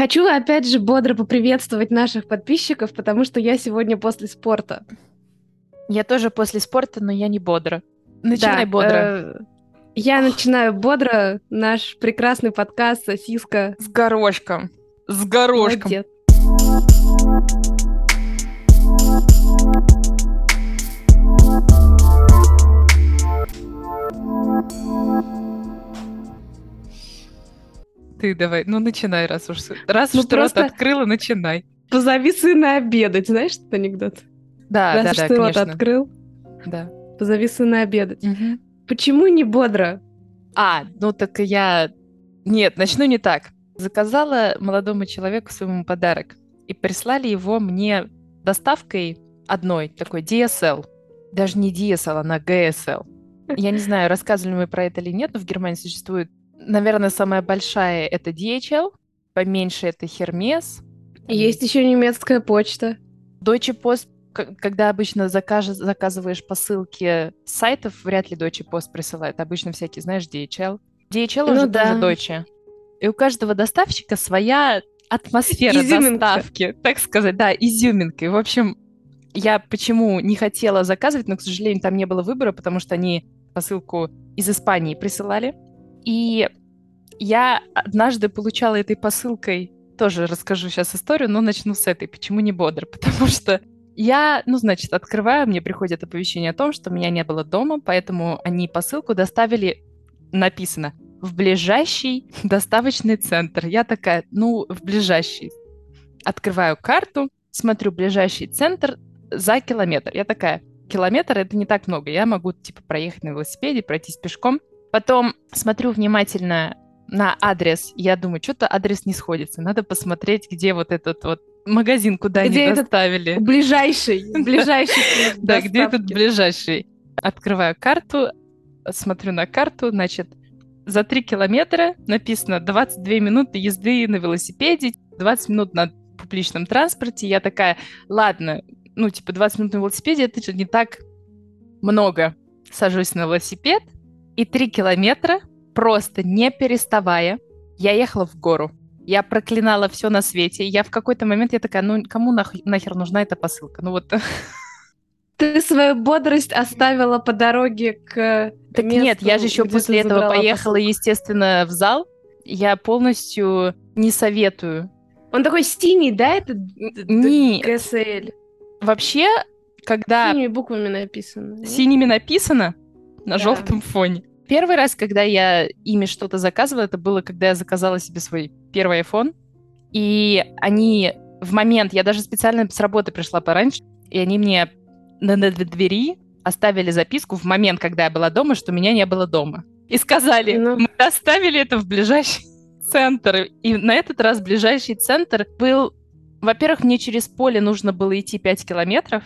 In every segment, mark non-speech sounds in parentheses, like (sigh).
Хочу опять же бодро поприветствовать наших подписчиков, потому что я сегодня после спорта. Я тоже после спорта, но я не бодро. Начинай Да, бодро. э, я начинаю бодро наш прекрасный подкаст «Сосиска». С горошком. С горошком. Молодец. Ты давай, ну начинай, раз уж раз Ну, уж ты рот просто- открыла, начинай. Позови сына обедать. Знаешь этот анекдот? Да, Раз да, уж да, ты рот конечно. открыл, Да. позови сына обедать. Мгм. Почему не бодро? А, ну так я... Нет, начну не так. Заказала молодому человеку своему подарок. И прислали его мне доставкой одной, такой DSL. Даже не DSL, она GSL. Я не знаю, рассказывали мы про это или нет, но в Германии существует, наверное, самая большая это DHL, поменьше это Hermes. Есть еще немецкая почта. Deutsche Post, когда обычно закаж- заказываешь посылки с сайтов, вряд ли Deutsche Post присылает. Обычно всякие, знаешь, DHL. DHL Ну уже да. тоже Deutsche. И у каждого доставщика своя атмосфера Изюминка. доставки, так сказать. Да, изюминка. И, в общем, я почему не хотела заказывать, но, к сожалению, там не было выбора, потому что они посылку из Испании присылали. И я однажды получала этой посылкой, тоже расскажу сейчас историю, но начну с этой. Почему не бодро? (laughs) Потому что я, ну, значит, открываю, мне приходит оповещение о том, что меня не было дома, поэтому они посылку доставили, написано, в ближайший доставочный центр. Я такая, ну, в ближайший. Открываю карту, смотрю ближайший центр за километр. Я такая, километр это не так много. Я могу, типа, проехать на велосипеде, пройтись пешком. Потом смотрю внимательно на адрес. Я думаю, что-то адрес не сходится. Надо посмотреть, где вот этот вот магазин, куда Где они этот доставили. Ближайший. (laughs) Ближайший. Да, где этот ближайший? Открываю карту, смотрю на карту, значит, за 3 километра написано 22 минуты езды на велосипеде, 20 минут на публичном транспорте. Я такая, ладно, ну, типа, 20 минут на велосипеде, это не так много. Сажусь на велосипед, и 3 километра, просто не переставая, я ехала в гору. Я проклинала все на свете. Я в какой-то момент, я такая, ну, кому нах- нахер нужна эта посылка? Ну, вот (laughs) Ты свою бодрость оставила по дороге к Так месту, нет, я же еще после этого поехала, посылку. естественно, в зал. Я полностью не советую. Он такой синий, да, это Не, ГСЛ? вообще, когда Синими буквами написано. синими написано на Да. желтом фоне. Первый раз, когда я ими что-то заказывала, это было, когда я заказала себе свой первый iPhone. И они в момент, я даже специально с работы пришла пораньше, и они мне на, на двери оставили записку в момент, когда я была дома, что меня не было дома. И сказали, Ну. мы доставили это в ближайший (laughs) центр. И на этот раз ближайший центр был... Во-первых, мне через поле нужно было идти 5 километров.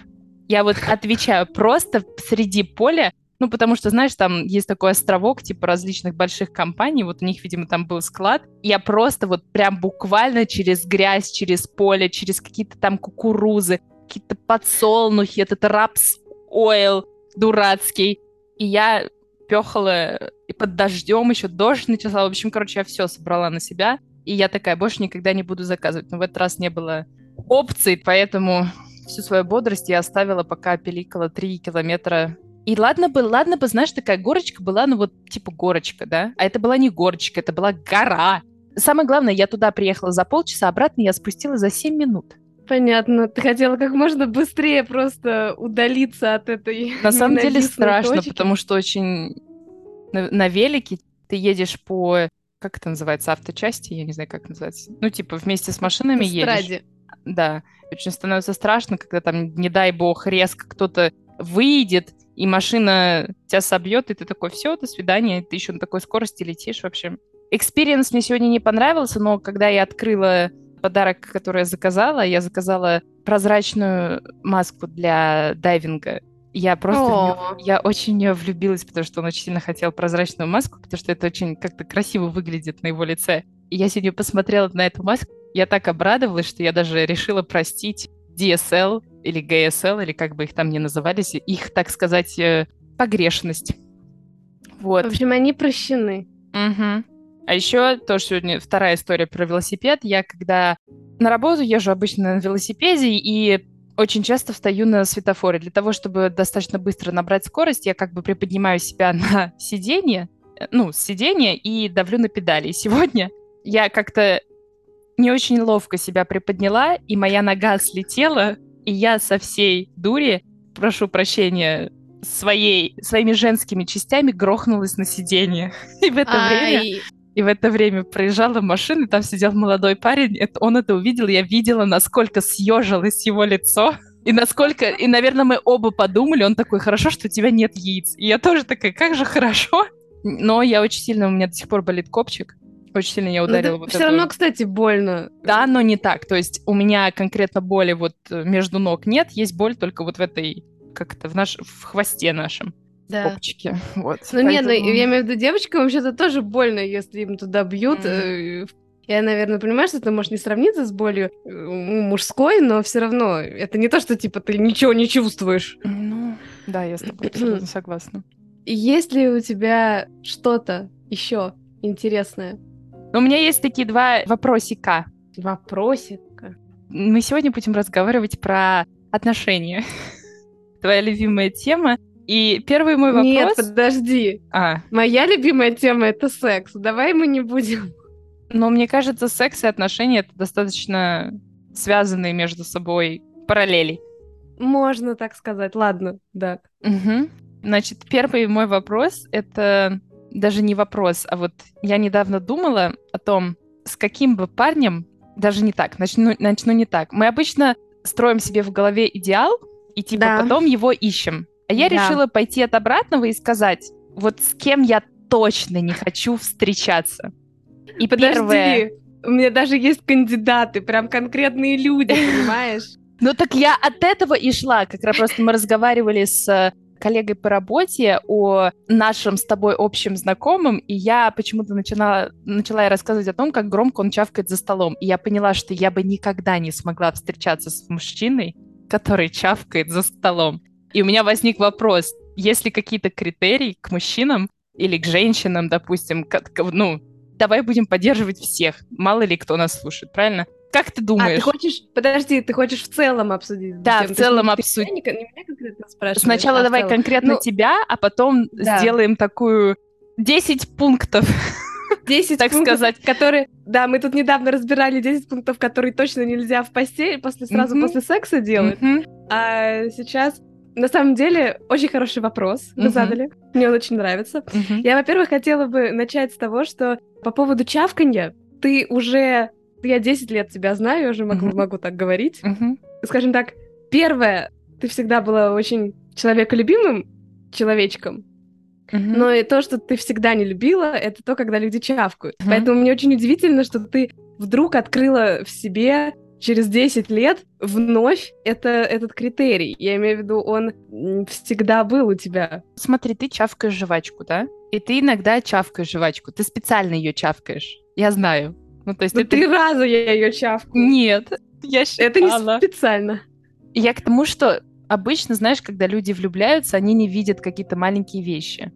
Я вот отвечаю, просто среди поля ну, потому что, знаешь, там есть такой островок, типа, различных больших компаний, вот у них, видимо, там был склад. Я просто вот прям буквально через грязь, через поле, через какие-то там кукурузы, какие-то подсолнухи, этот рапс ойл дурацкий. И я пехала и под дождем, еще дождь начался. В общем, короче, я все собрала на себя. И я такая, больше никогда не буду заказывать. Но в этот раз не было опций, поэтому всю свою бодрость я оставила, пока пиликала 3 километра и ладно бы, ладно бы, знаешь, такая горочка была, ну вот типа горочка, да? А это была не горочка, это была гора. Самое главное, я туда приехала за полчаса, обратно я спустилась за 7 минут. Понятно. Ты хотела как можно быстрее просто удалиться от этой (laughs) На самом деле страшно, точки. потому что очень на, на велике ты едешь по, как это называется, авточасти, я не знаю, как называется. Ну, типа вместе с машинами едешь. Эстраде. Да, очень становится страшно, когда там, не дай бог, резко кто-то выйдет, и машина тебя собьет, и ты такой, все, до свидания, ты еще на такой скорости летишь вообще. Experience мне сегодня не понравился, но когда я открыла подарок, который я заказала, я заказала прозрачную маску для дайвинга. Я просто, О. я очень в нее влюбилась, потому что он очень сильно хотел прозрачную маску, потому что это очень как-то красиво выглядит на его лице. И я сегодня посмотрела на эту маску, я так обрадовалась, что я даже решила простить DSL или GSL, или как бы их там ни назывались, их, так сказать, э, погрешность. Вот. В общем, они прощены. Мгм. А еще тоже сегодня вторая история про велосипед. Я когда на работу езжу обычно на велосипеде и очень часто встаю на светофоре. Для того, чтобы достаточно быстро набрать скорость, я как бы приподнимаю себя (laughs) на сиденье, э, ну, с сиденья и давлю на педали. И сегодня я как-то не очень ловко себя приподняла, и моя нога слетела, и я со всей дури, прошу прощения, своей, своими женскими частями грохнулась на сиденье. (laughs) И в это Ай. время и в это время проезжала машина, и там сидел молодой парень, это, он это увидел, я видела, насколько съежилось его лицо. И насколько, и, наверное, мы оба подумали, он такой, хорошо, что у тебя нет яиц. И я тоже такая, как же хорошо. Но я очень сильно, у меня до сих пор болит копчик. Очень сильно я ударила. Ну, вот все это. равно, кстати, больно. Да, но не так. То есть у меня конкретно боли вот между ног нет, есть боль только вот в этой, как это, в, наш, в хвосте нашем да. попочки. (laughs) Вот. Ну Поэтому... нет, ну, я имею в виду девочкам вообще-то тоже больно, если им туда бьют. Mm-hmm. Я, наверное, понимаю, что это может не сравниться с болью э, мужской, но все равно это не то, что типа ты ничего не чувствуешь. Ну, да, я с тобой (clears throat) согласна. Есть ли у тебя что-то еще интересное? У меня есть такие два вопросика. Вопросика? Мы сегодня будем разговаривать про отношения. (laughs) Твоя любимая тема. И первый мой вопрос... Нет, подожди. А. Моя любимая тема — это секс. Давай мы не будем... Но мне кажется, секс и отношения — это достаточно связанные между собой параллели. Можно так сказать. Ладно, да. Угу. Значит, первый мой вопрос — это даже не вопрос, а вот я недавно думала о том, с каким бы парнем, даже не так, начну, начну не так. Мы обычно строим себе в голове идеал, и типа да. потом его ищем. А я да. решила пойти от обратного и сказать, вот с кем я точно не хочу встречаться. И Подожди, первое... у меня даже есть кандидаты, прям конкретные люди, (laughs) понимаешь? Ну так я от этого и шла. Как раз просто мы разговаривали с э, коллегой по работе о нашем с тобой общем знакомом, и я почему-то начала, начала рассказывать о том, как громко он чавкает за столом. И я поняла, что я бы никогда не смогла встречаться с мужчиной, который чавкает за столом. И у меня возник вопрос, есть ли какие-то критерии к мужчинам или к женщинам, допустим, как, ну, давай будем поддерживать всех, мало ли кто нас слушает, правильно? Как ты думаешь? А, ты хочешь, подожди, ты хочешь в целом обсудить? Да, в целом обсудить. Не, не меня конкретно спрашиваешь, Сначала а давай конкретно ну, тебя, а потом да. сделаем такую 10 пунктов. (laughs) 10 так пунктов, сказать. которые... Да, мы тут недавно разбирали 10 пунктов, которые точно нельзя в постель после сразу mm-hmm. после секса делать. Mm-hmm. А сейчас на самом деле, очень хороший вопрос вы uh-huh. задали. Мне он очень нравится. Uh-huh. Я, во-первых, хотела бы начать с того, что по поводу чавканья ты уже... Я 10 лет тебя знаю, я уже могу, uh-huh. могу так говорить. Uh-huh. Скажем так, первое, ты всегда была очень человеколюбимым человечком, Uh-huh. Но и то, что ты всегда не любила, это то, когда люди чавкают. Uh-huh. Поэтому мне очень удивительно, что ты вдруг открыла в себе через 10 лет вновь это, этот критерий. Я имею в виду, он всегда был у тебя. Смотри, ты чавкаешь жвачку, да? И ты иногда чавкаешь жвачку. Ты специально ее чавкаешь. Я знаю. Ну, то есть... Ну, три раза я ее чавкаю. Нет, я считала. Это не специально. Я к тому, что обычно, знаешь, когда люди влюбляются, они не видят какие-то маленькие вещи.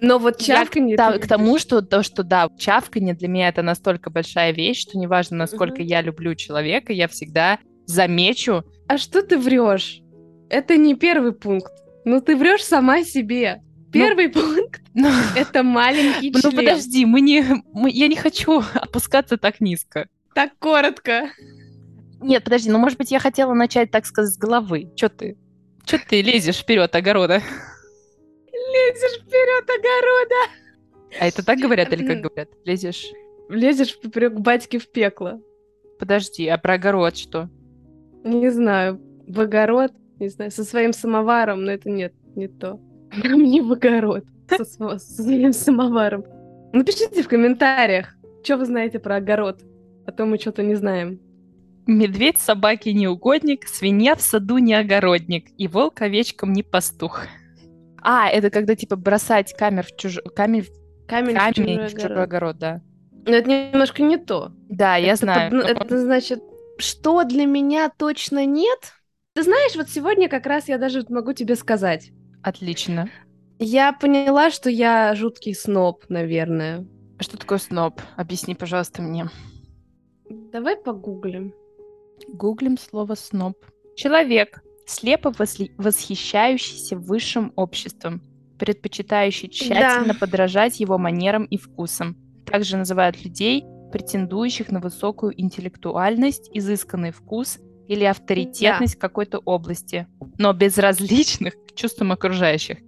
Но вот чавканье... Я, к тому, что то, что да, чавканье для меня это настолько большая вещь, что неважно, насколько uh-huh. я люблю человека, я всегда замечу. А что ты врешь? Это не первый пункт. Ну ты врешь сама себе. Ну, первый (laughs) ну, пункт ну, это маленький член. Ну подожди, мы не, мы, я не хочу (laughs) опускаться так низко. Так коротко. Нет, подожди, ну может быть я хотела начать, так сказать, с головы. Че ты? Че ты лезешь вперед огорода? Лезешь вперед огорода. А это так говорят или как говорят? Лезешь? Лезешь поперек батьки в пекло. Подожди, а про огород что? Не знаю. В огород, не знаю, со своим самоваром, но это нет, не то. Прям не в огород. Со, со своим самоваром. Напишите в комментариях, что вы знаете про огород. А то мы что-то не знаем. Медведь собаке не угодник, свинья в саду не огородник, и волк овечкам не пастух. А, это когда, типа, бросать камер в чужой... Камень, камень, камень в, чужой, в чужой огород, да. Но это немножко не то. Да, я знаю. Под... Это значит, что для меня точно нет? Ты знаешь, вот сегодня как раз я даже могу тебе сказать. Отлично. Я поняла, что я жуткий сноб, наверное. Что такое сноб? Объясни, пожалуйста, мне. Давай погуглим. Гуглим слово сноб. Человек, слепо восхищающийся высшим обществом, предпочитающий тщательно да. подражать его манерам и вкусам. Также называют людей, претендующих на высокую интеллектуальность, изысканный вкус или авторитетность да. какой-то области, но безразличных к чувствам окружающих.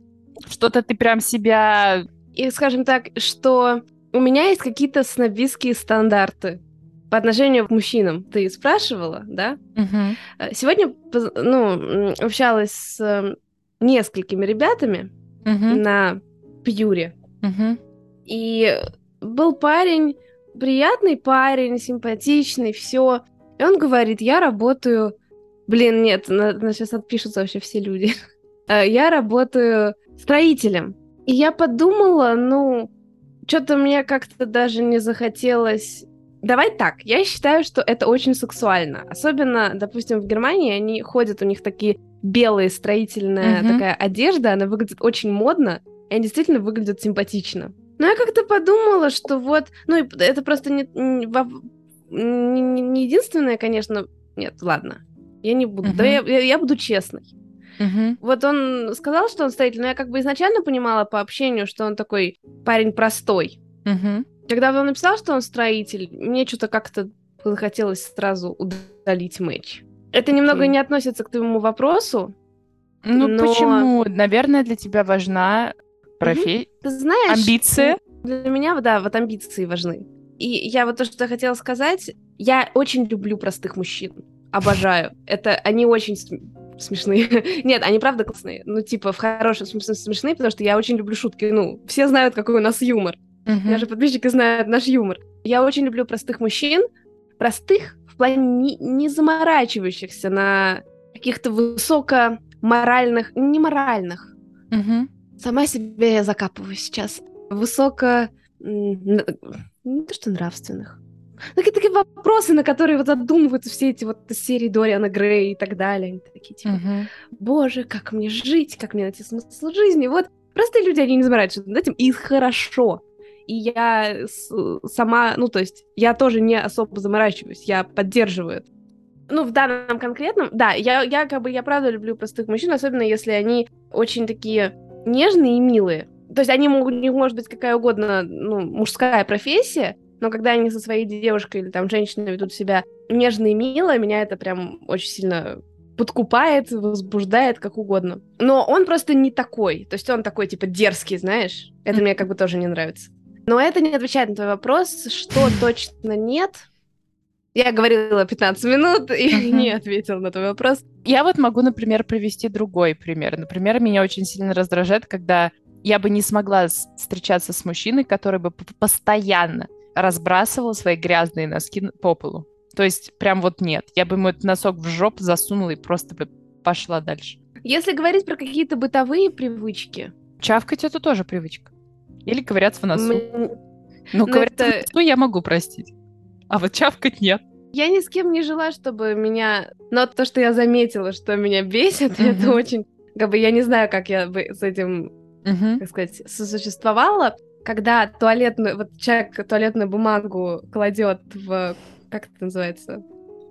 Что-то ты прям себя... И скажем так, что у меня есть какие-то снобистские стандарты по отношению к мужчинам. Ты спрашивала, да? Угу. Сегодня, ну, общалась с эм, несколькими ребятами угу. на пьюре. Угу. И был парень, приятный парень, симпатичный, все. И он говорит, я работаю... Блин, нет, на, на сейчас отпишутся вообще все люди. (laughs) Э, я работаю строителем. И я подумала, ну, что-то мне как-то даже не захотелось Давай так, я считаю, что это очень сексуально. Особенно, допустим, в Германии они ходят, у них такие белые строительная mm-hmm. такая одежда, она выглядит очень модно, и они действительно выглядят симпатично. Но я как-то подумала, что вот, ну, это просто не, не, не единственное, конечно. Нет, ладно, я не буду. Mm-hmm. Да, я, я, я буду честной. Mm-hmm. Вот он сказал, что он строитель, но я как бы изначально понимала по общению, что он такой парень простой. Mm-hmm. Когда он написал, что он строитель, мне что-то как-то захотелось сразу удалить матч. Это немного okay. не относится к твоему вопросу. Ну но... почему? Наверное, для тебя важна профессия. Ты знаешь, амбиция. Для меня, да, вот амбиции важны. И я вот то, что хотела сказать, я очень люблю простых мужчин. Обожаю. Это они очень смешные. (laughs) Нет, они правда классные. Ну, типа, в хорошем смысле смешные, потому что я очень люблю шутки. Ну, все знают, какой у нас юмор. Uh-huh. Даже подписчики знают наш юмор. Я очень люблю простых мужчин. Простых в плане не, не заморачивающихся на каких-то высокоморальных, не моральных. Uh-huh. Сама себе я закапываю сейчас. Высоко... Не то, что нравственных. Такие, такие вопросы, на которые вот задумываются все эти вот серии Дориана Грей и так далее. Они такие, типа, uh-huh. боже, как мне жить, как мне найти смысл жизни. Вот простые люди, они не заморачиваются над этим, и хорошо и я сама, ну, то есть я тоже не особо заморачиваюсь, я поддерживаю это. Ну, в данном конкретном, да, я, я как бы, я правда люблю простых мужчин, особенно если они очень такие нежные и милые. То есть они могут, у них может быть какая угодно, ну, мужская профессия, но когда они со своей девушкой или там женщиной ведут себя нежно и мило, меня это прям очень сильно подкупает, возбуждает, как угодно. Но он просто не такой. То есть он такой, типа, дерзкий, знаешь? Это мне как бы тоже не нравится. Но это не отвечает на твой вопрос, что точно нет. Я говорила 15 минут и uh-huh. не ответила на твой вопрос. Я вот могу, например, привести другой пример. Например, меня очень сильно раздражает, когда я бы не смогла встречаться с мужчиной, который бы постоянно разбрасывал свои грязные носки по полу. То есть прям вот нет. Я бы ему этот носок в жопу засунула и просто бы пошла дальше. Если говорить про какие-то бытовые привычки. Чавкать это тоже привычка. Или ковыряться в носу. Мы... Ну, ковыряться это... в носу я могу простить. А вот чавкать нет. Я ни с кем не жила, чтобы меня... Но то, что я заметила, что меня бесит, mm-hmm. (laughs) это очень... Как бы я не знаю, как я бы с этим, mm-hmm. как сказать, сосуществовала. Когда туалетную... Вот человек туалетную бумагу кладет в... Как это называется?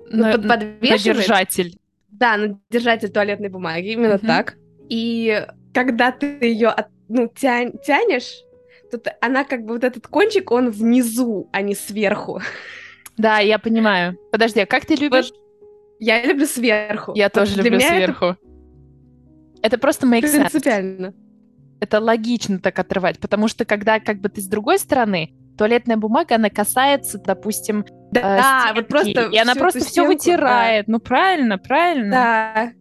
На, ну, под, подвешивает. На держатель. Да, на держатель туалетной бумаги, именно mm-hmm. так. И когда ты ее от, ну, тянь, тянешь, Тут она как бы вот этот кончик, он внизу, а не сверху. Да, я понимаю. Подожди, а как ты любишь? Вот я люблю сверху. Я тоже люблю сверху. Это... это просто make sense. Принципиально. Это логично так отрывать, потому что когда как бы ты с другой стороны, туалетная бумага, она касается, допустим, да, э, вот просто и она просто все вытирает. Да. Ну правильно, правильно. Да.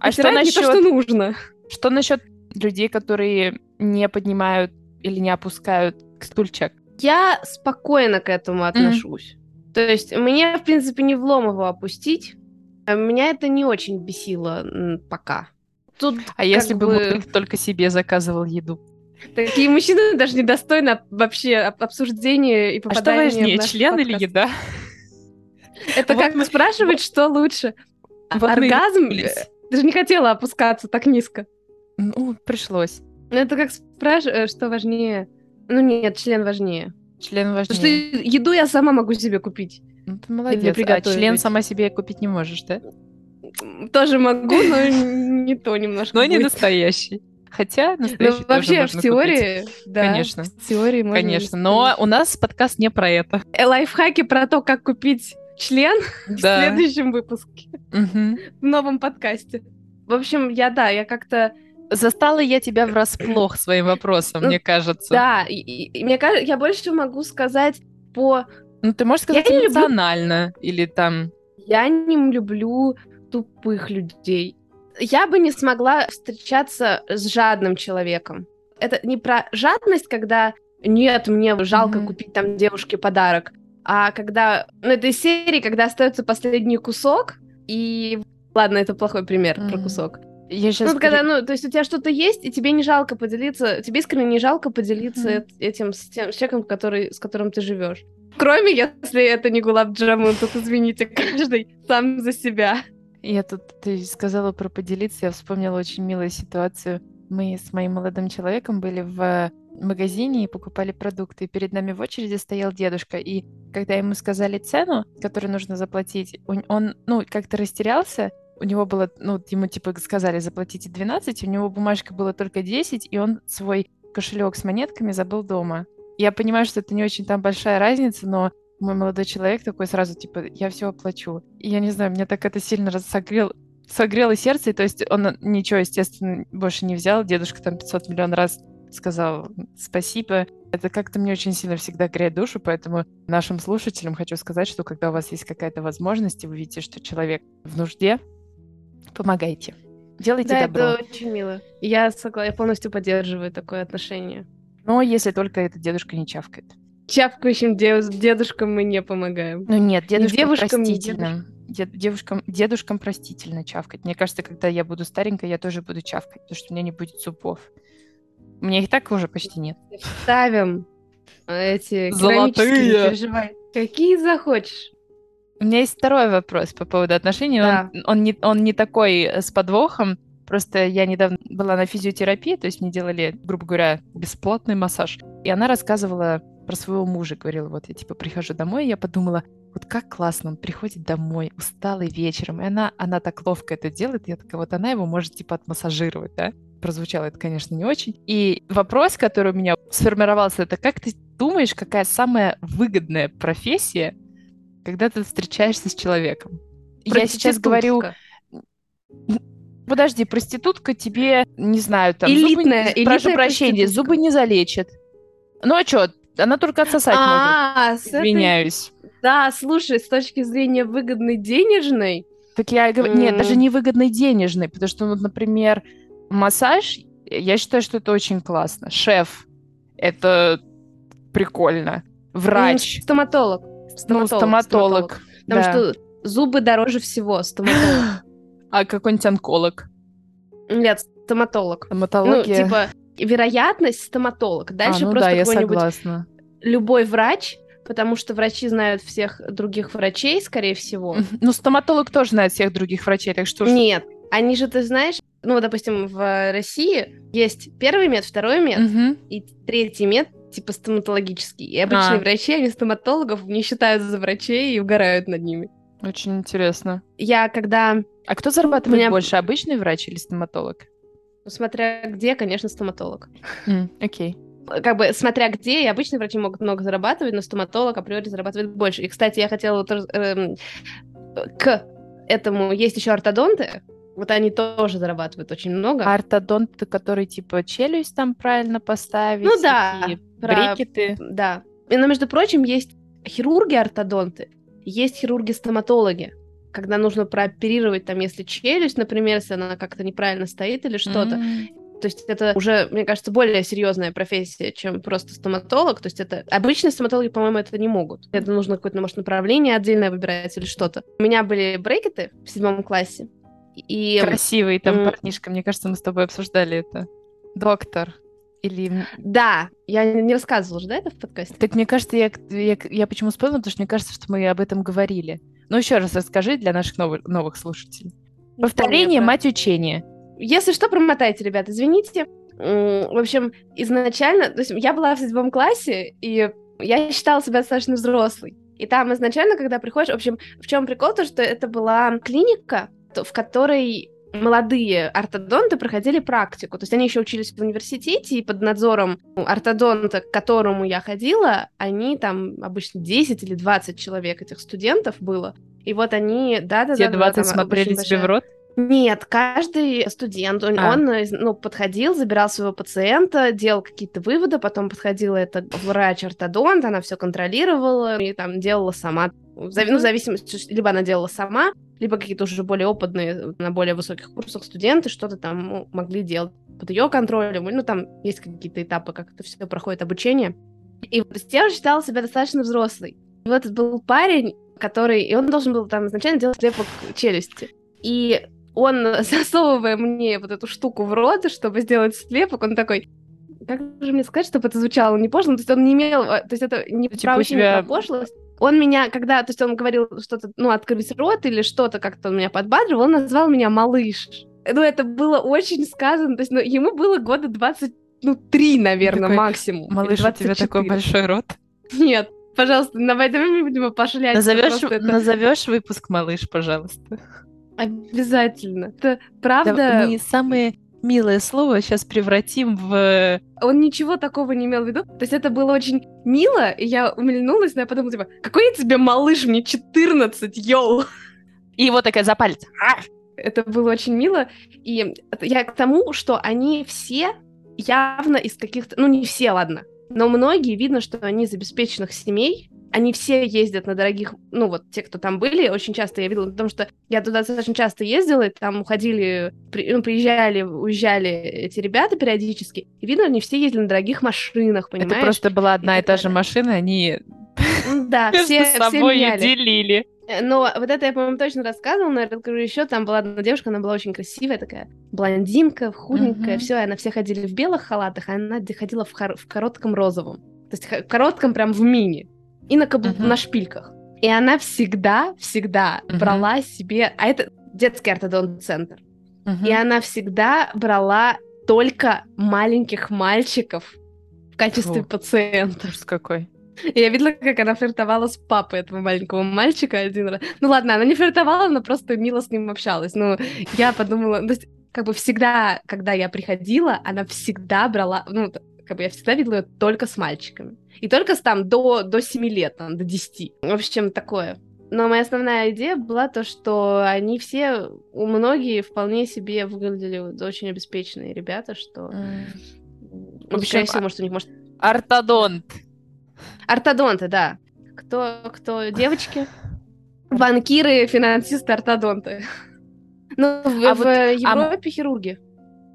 А что насчет то, что нужно? Что насчет людей, которые не поднимают или не опускают стульчик? Я спокойно к этому отношусь. Mm. То есть мне, в принципе, не влом его опустить. А меня это не очень бесило пока. Тут а если бы мужик только себе заказывал еду? Такие мужчины (laughs) даже недостойны вообще обсуждения и попадания А что важнее, член подкаст. или еда? Это вот как мы... спрашивать, что лучше? Вот Оргазм? Ты же не хотела опускаться так низко. Ну, пришлось. Это как спрашивать, э, что важнее. Ну нет, член важнее. Член важнее. Потому что еду я сама могу себе купить. Ну, ты молодец. А член сама себе купить не можешь, да? Тоже могу, но (laughs) не то немножко. Но не настоящий. Хотя ну, настоящий ну, вообще в теории, купить. да, конечно, в теории можно. Конечно, но у нас подкаст не про это. Э, лайфхаки про то, как купить член (laughs) да. в следующем выпуске угу. в новом подкасте. В общем, я да, я как-то Застала я тебя врасплох своим вопросом, мне кажется. Да, и, и, мне кажется, я больше могу сказать по... Ну, ты можешь сказать я эмоционально люблю... или там... Я не люблю тупых людей. Я бы не смогла встречаться с жадным человеком. Это не про жадность, когда нет, мне жалко mm-hmm. купить там девушке подарок, а когда, ну, это из серии, когда остается последний кусок, и ладно, это плохой пример mm-hmm. про кусок. Я сейчас ну, когда, ну, то есть у тебя что-то есть, и тебе не жалко поделиться, тебе искренне не жалко поделиться mm-hmm. этим с тем с человеком, который, с которым ты живешь. Кроме, если это не Гулаб Джамун, тут извините, (laughs) каждый сам за себя. Я тут, ты сказала про поделиться, я вспомнила очень милую ситуацию. Мы с моим молодым человеком были в магазине и покупали продукты. И перед нами в очереди стоял дедушка. И когда ему сказали цену, которую нужно заплатить, он, он ну, как-то растерялся. У него было, ну, ему типа сказали, заплатите 12, у него бумажка была только 10, и он свой кошелек с монетками забыл дома. Я понимаю, что это не очень там большая разница, но мой молодой человек такой сразу, типа, я все оплачу. И я не знаю, мне так это сильно согрел, согрело сердце, и, то есть он ничего, естественно, больше не взял. Дедушка там 500 миллион раз сказал спасибо. Это как-то мне очень сильно всегда греет душу, поэтому нашим слушателям хочу сказать, что когда у вас есть какая-то возможность, и вы видите, что человек в нужде, помогайте. Делайте да, добро. это очень мило. Я, согла... я полностью поддерживаю такое отношение. Но если только этот дедушка не чавкает чавкающим дедушкам мы не помогаем. Ну нет, дедушкам девушкам, простительно. Дед, девушкам, дедушкам простительно чавкать. Мне кажется, когда я буду старенькой, я тоже буду чавкать, потому что у меня не будет зубов. У меня их так уже почти нет. Ставим эти золотые. Какие захочешь. У меня есть второй вопрос по поводу отношений. Да. Он, он, не, он не такой э, с подвохом. Просто я недавно была на физиотерапии, то есть мне делали, грубо говоря, бесплатный массаж. И она рассказывала про своего мужа говорила, вот я типа прихожу домой, и я подумала, вот как классно, он приходит домой, усталый вечером, и она, она так ловко это делает, я такая, вот она его может типа отмассажировать, да? Прозвучало это, конечно, не очень. И вопрос, который у меня сформировался, это как ты думаешь, какая самая выгодная профессия, когда ты встречаешься с человеком? Я сейчас говорю... Подожди, проститутка тебе, не знаю, там... Элитная, зубы, прошу прощения, зубы не залечат. Ну а что, она только отсосать а, может. Извиняюсь. Да, слушай, с точки зрения выгодной денежной... Так я говорю, нет, даже не выгодной денежной, потому что, вот, например, массаж, я считаю, что это очень классно. Шеф, это прикольно. Врач. Стоматолог. Стоматолог. Ну, стоматолог. стоматолог. Потому да. что зубы дороже всего, стоматолог. (gasps) А какой-нибудь онколог? Нет, стоматолог. Стоматология. Ну, типа, вероятность стоматолог. Дальше а, ну просто да, какой-нибудь любой врач, потому что врачи знают всех других врачей, скорее всего. Ну, стоматолог тоже знает всех других врачей, так что... Нет, они же, ты знаешь, ну, допустим, в России есть первый мед, второй мед угу. и третий мед, типа стоматологический. И обычные а. врачи, они стоматологов не считают за врачей и угорают над ними. Очень интересно. Я когда... А кто зарабатывает меня... больше, обычный врач или стоматолог? Смотря где, конечно, стоматолог. Окей. Mm, Как бы, смотря где, и обычные врачи могут много зарабатывать, но стоматолог априори зарабатывает больше. И, кстати, я хотела вот, эм, к этому есть еще ортодонты, вот они тоже зарабатывают очень много. А ортодонты, которые типа челюсть там правильно поставить, ну да, про... брекеты. Да. И, но, между прочим, есть хирурги-ортодонты, есть хирурги-стоматологи когда нужно прооперировать, там, если челюсть, например, если она как-то неправильно стоит или что-то. Mm-hmm. То есть это уже, мне кажется, более серьезная профессия, чем просто стоматолог. То есть это обычные стоматологи, по-моему, это не могут. Это нужно какое-то, может, направление отдельное выбирать или что-то. У меня были брекеты в седьмом классе. И... Красивый там mm- парнишка, мне кажется, мы с тобой обсуждали это. Доктор. Или... Да, я не рассказывала же, да, это в подкасте? Так мне кажется, я, я, я почему вспомнила, потому что мне кажется, что мы об этом говорили. Ну, еще раз расскажи для наших новых, новых слушателей. Повторение – мать учения. Если что, промотайте, ребят, извините. В общем, изначально, то есть я была в седьмом классе, и Я считала себя достаточно взрослой. И там изначально, когда приходишь, в общем, в чем прикол, то что это была клиника, в которой молодые ортодонты проходили практику. То есть они еще учились в университете, и под надзором ортодонта, к которому я ходила, они там обычно 10 или 20 человек этих студентов было. И вот они, да-да-да. Те 20 да, смотрели тебе в рот? Нет, каждый студент, он, а. он ну, подходил, забирал своего пациента, делал какие-то выводы, потом подходила эта врач-ортодонт, она все контролировала и там делала сама. В, ну, в зависимости, либо она делала сама, либо какие-то уже более опытные, на более высоких курсах студенты что-то там ну, могли делать под ее контролем. Ну, там есть какие-то этапы, как это все проходит обучение. И вот считала себя достаточно взрослой. И вот этот был парень, который... И он должен был там изначально делать слепок челюсти. И он, (laughs) засовывая мне вот эту штуку в рот, чтобы сделать слепок, он такой, как же мне сказать, чтобы это звучало не пошло? То есть он не имел, а, то есть это не типа право тебя... пошлость. Он меня, когда, то есть он говорил что-то, ну, открыть рот или что-то, как-то он меня подбадривал, он назвал меня малыш. Ну, это было очень сказано, то есть ну, ему было года 20, ну, три, наверное, такой, максимум. Малыш, у тебя такой большой рот? Нет, пожалуйста, давай, давай мы будем пошлять. Назовешь, это... назовешь выпуск малыш, пожалуйста. Обязательно. Это правда... Да, мы самые милое слово сейчас превратим в... Он ничего такого не имел в виду. То есть это было очень мило, и я умильнулась, но я подумала, типа, какой я тебе малыш, мне 14, йоу! И его такая за палец. Это было очень мило. И я к тому, что они все явно из каких-то... Ну, не все, ладно. Но многие, видно, что они из обеспеченных семей, они все ездят на дорогих, ну вот те, кто там были, очень часто я видела, потому что я туда достаточно часто ездила, и там уходили, при, ну, приезжали, уезжали эти ребята периодически, и видно, они все ездили на дорогих машинах, понимаешь? Это просто была одна и, и та же машина, они да, (laughs) все, собой все делили. Э, но вот это я, по-моему, точно рассказывала, но я расскажу еще. Там была одна девушка, она была очень красивая, такая блондинка, худенькая, mm-hmm. все, она все ходили в белых халатах, а она ходила в, хор- в коротком розовом. То есть в коротком прям в мини и на, кабл... uh-huh. на шпильках. И она всегда, всегда uh-huh. брала себе... А это детский ортодонт-центр. Uh-huh. И она всегда брала только маленьких мальчиков в качестве Фу. пациентов. Ужас какой. Я видела, как она флиртовала с папой этого маленького мальчика один раз. Ну ладно, она не флиртовала, она просто мило с ним общалась. Ну, я подумала, то есть, как бы всегда, когда я приходила, она всегда брала, ну, как бы я всегда видела ее только с мальчиками. И только с там до, до 7 лет, там, до 10. В общем, такое. Но моя основная идея была то, что они все, у многие вполне себе выглядели очень обеспеченные ребята, что... Mm. Ну, скорее всего, может, у них может... Ортодонт. Ортодонты, да. Кто, кто (laughs) девочки? Банкиры, финансисты, ортодонты. Ну, в, а в вот, Европе а... хирурги.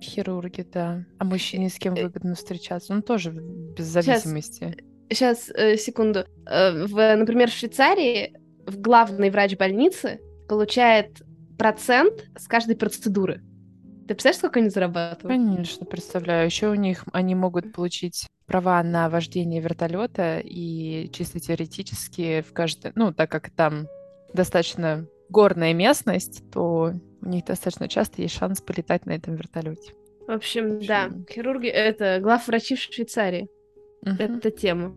Хирурги, да. А мужчине с кем э, выгодно встречаться? Ну, тоже без зависимости. Сейчас, сейчас э, секунду. Э, в, например, в Швейцарии в главный врач больницы получает процент с каждой процедуры. Ты представляешь, сколько они зарабатывают? Конечно, представляю. Еще у них они могут получить права на вождение вертолета и чисто теоретически в каждой, ну, так как там достаточно горная местность, то у них достаточно часто есть шанс полетать на этом вертолете. В общем, в общем... да, хирурги — это главврачи в Швейцарии. Uh-huh. Это тема.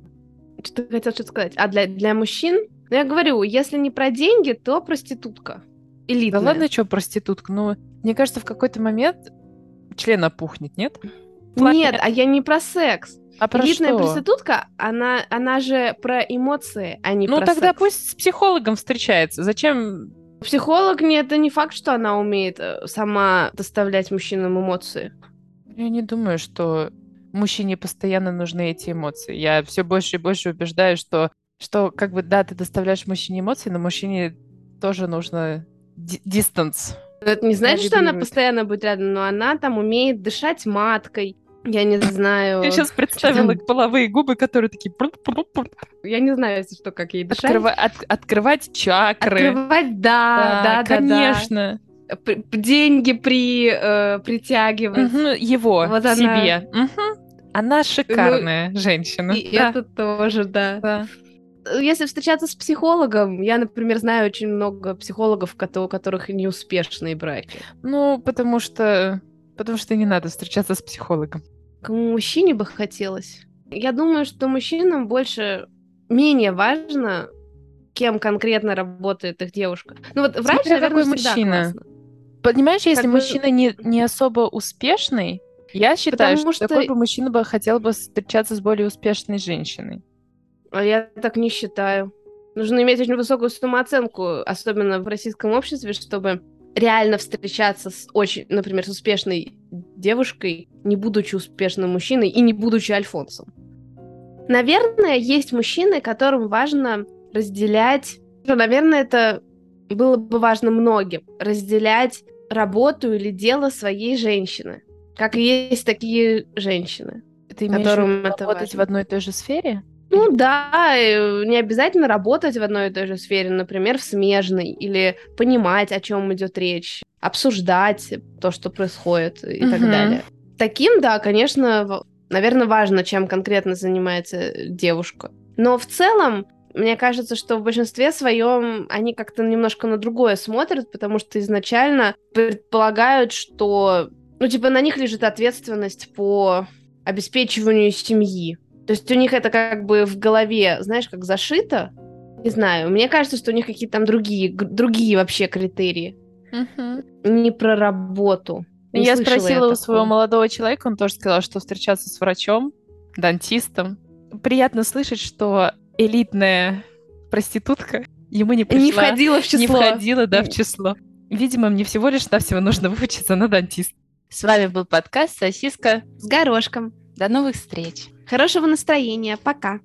Что ты хотел что-то сказать? А для, для мужчин? Ну, я говорю, если не про деньги, то проститутка. Элитная. Да ладно, что проститутка? Ну, мне кажется, в какой-то момент член опухнет, нет? Нет, а я не про секс. А про Элитная что? проститутка, она, она же про эмоции, а не ну, про Ну тогда секс. пусть с психологом встречается. Зачем Психолог не это не факт, что она умеет э, сама доставлять мужчинам эмоции. Я не думаю, что мужчине постоянно нужны эти эмоции. Я все больше и больше убеждаю, что, что как бы, да, ты доставляешь мужчине эмоции, но мужчине тоже нужно дистанс. Это не значит, что она постоянно будет рядом, но она там умеет дышать маткой, я не знаю. Я сейчас представила там... половые губы, которые такие... Я не знаю, если что, как ей дышать. Открыва... От... Открывать чакры. Открывать, да, да, да, конечно. Да, да. Деньги при, э, притягивать. Угу, его вот себе. Она... Угу. Она шикарная ну, женщина. И да. это тоже, да. да. Если встречаться с психологом, я, например, знаю очень много психологов, у которых неуспешные браки. Ну, потому что Потому что не надо встречаться с психологом к мужчине бы хотелось. Я думаю, что мужчинам больше менее важно, кем конкретно работает их девушка. Ну вот врач, Смотря наверное, какой мужчина. Классно. Понимаешь, если как мужчина бы... не, не особо успешный, я считаю, Потому что, что такой бы мужчина бы хотел бы встречаться с более успешной женщиной. А я так не считаю. Нужно иметь очень высокую самооценку, особенно в российском обществе, чтобы реально встречаться с очень, например, с успешной девушкой, не будучи успешным мужчиной и не будучи альфонсом. Наверное, есть мужчины, которым важно разделять... Наверное, это было бы важно многим. Разделять работу или дело своей женщины. Как и есть такие женщины. Ты имеешь которым это работать важно. в одной и той же сфере? Ну да, не обязательно работать в одной и той же сфере, например, в смежной, или понимать, о чем идет речь, обсуждать то, что происходит и угу. так далее. Таким, да, конечно, наверное, важно, чем конкретно занимается девушка. Но в целом, мне кажется, что в большинстве своем они как-то немножко на другое смотрят, потому что изначально предполагают, что, ну, типа, на них лежит ответственность по обеспечиванию семьи. То есть у них это как бы в голове, знаешь, как зашито. Не знаю, мне кажется, что у них какие-то там другие, другие вообще критерии. Угу. Не про работу. Не я спросила я у своего молодого человека, он тоже сказал, что встречаться с врачом, дантистом. Приятно слышать, что элитная проститутка ему не пришла. Не входила в число. Не входила, да, в число. Видимо, мне всего лишь навсего нужно выучиться на дантист. С вами был подкаст «Сосиска с горошком». До новых встреч. Хорошего настроения. Пока.